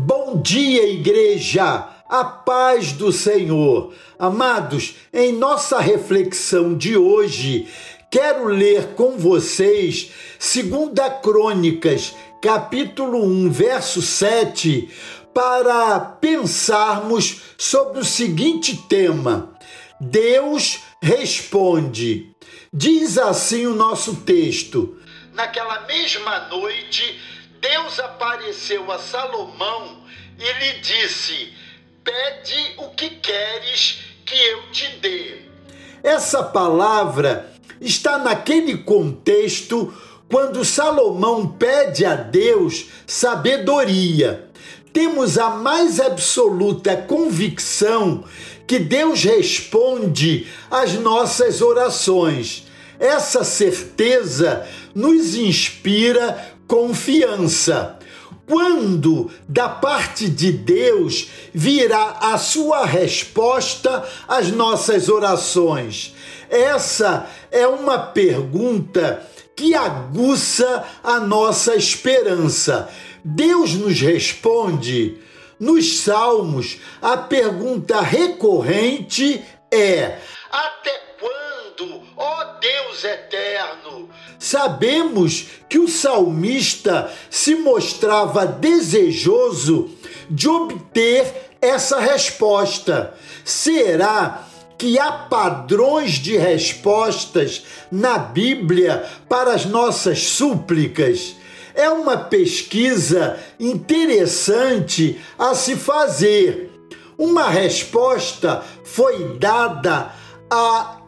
Bom dia, igreja! A paz do Senhor. Amados, em nossa reflexão de hoje, quero ler com vocês 2 Crônicas, capítulo 1, verso 7, para pensarmos sobre o seguinte tema: Deus responde. Diz assim o nosso texto: Naquela mesma noite, Deus apareceu a Salomão e lhe disse: Pede o que queres que eu te dê. Essa palavra está naquele contexto quando Salomão pede a Deus sabedoria. Temos a mais absoluta convicção que Deus responde às nossas orações. Essa certeza nos inspira confiança. Quando da parte de Deus virá a sua resposta às nossas orações? Essa é uma pergunta que aguça a nossa esperança. Deus nos responde. Nos Salmos, a pergunta recorrente é: Até Deus eterno? Sabemos que o salmista se mostrava desejoso de obter essa resposta. Será que há padrões de respostas na Bíblia para as nossas súplicas? É uma pesquisa interessante a se fazer. Uma resposta foi dada a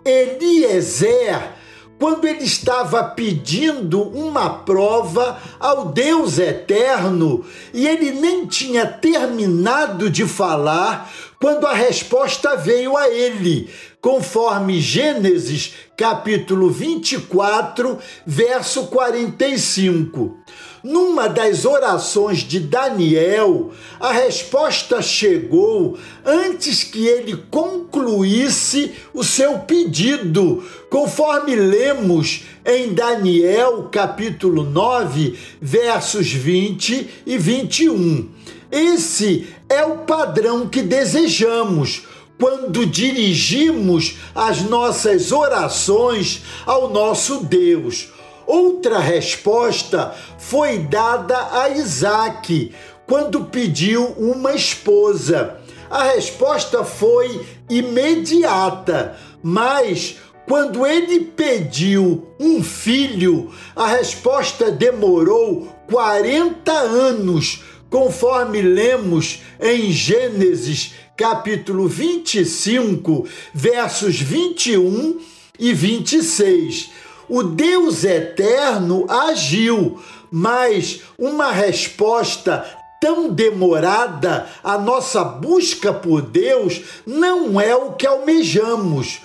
Eliezer quando ele estava pedindo uma prova ao Deus eterno e ele nem tinha terminado de falar quando a resposta veio a ele, conforme Gênesis capítulo 24, verso 45. Numa das orações de Daniel, a resposta chegou antes que ele concluísse o seu pedido, conforme lemos em Daniel capítulo 9, versos 20 e 21. Esse é o padrão que desejamos quando dirigimos as nossas orações ao nosso Deus. Outra resposta foi dada a Isaac quando pediu uma esposa. A resposta foi imediata, mas quando ele pediu um filho, a resposta demorou 40 anos, conforme lemos em Gênesis capítulo 25, versos 21 e 26. O Deus eterno agiu, mas uma resposta tão demorada à nossa busca por Deus não é o que almejamos.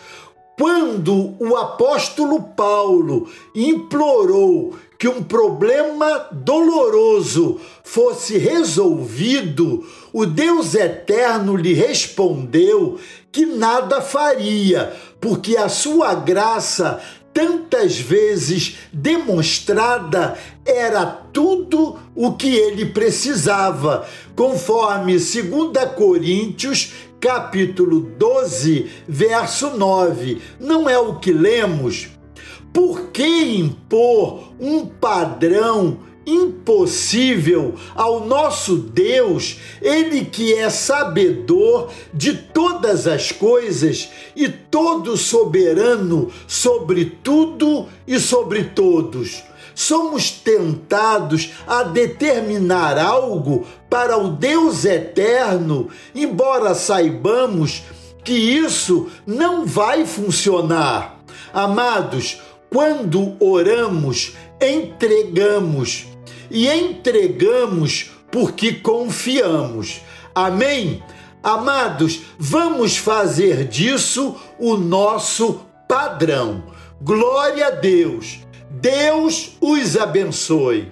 Quando o apóstolo Paulo implorou que um problema doloroso fosse resolvido, o Deus eterno lhe respondeu que nada faria, porque a sua graça, tantas vezes demonstrada, era tudo o que ele precisava, conforme 2 Coríntios capítulo 12, verso 9. Não é o que lemos? Por que impor um padrão impossível ao nosso Deus, Ele que é sabedor de todas as coisas e todo soberano sobre tudo e sobre todos? Somos tentados a determinar algo para o Deus eterno, embora saibamos que isso não vai funcionar. Amados, quando oramos, entregamos e entregamos porque confiamos. Amém? Amados, vamos fazer disso o nosso padrão. Glória a Deus. Deus os abençoe.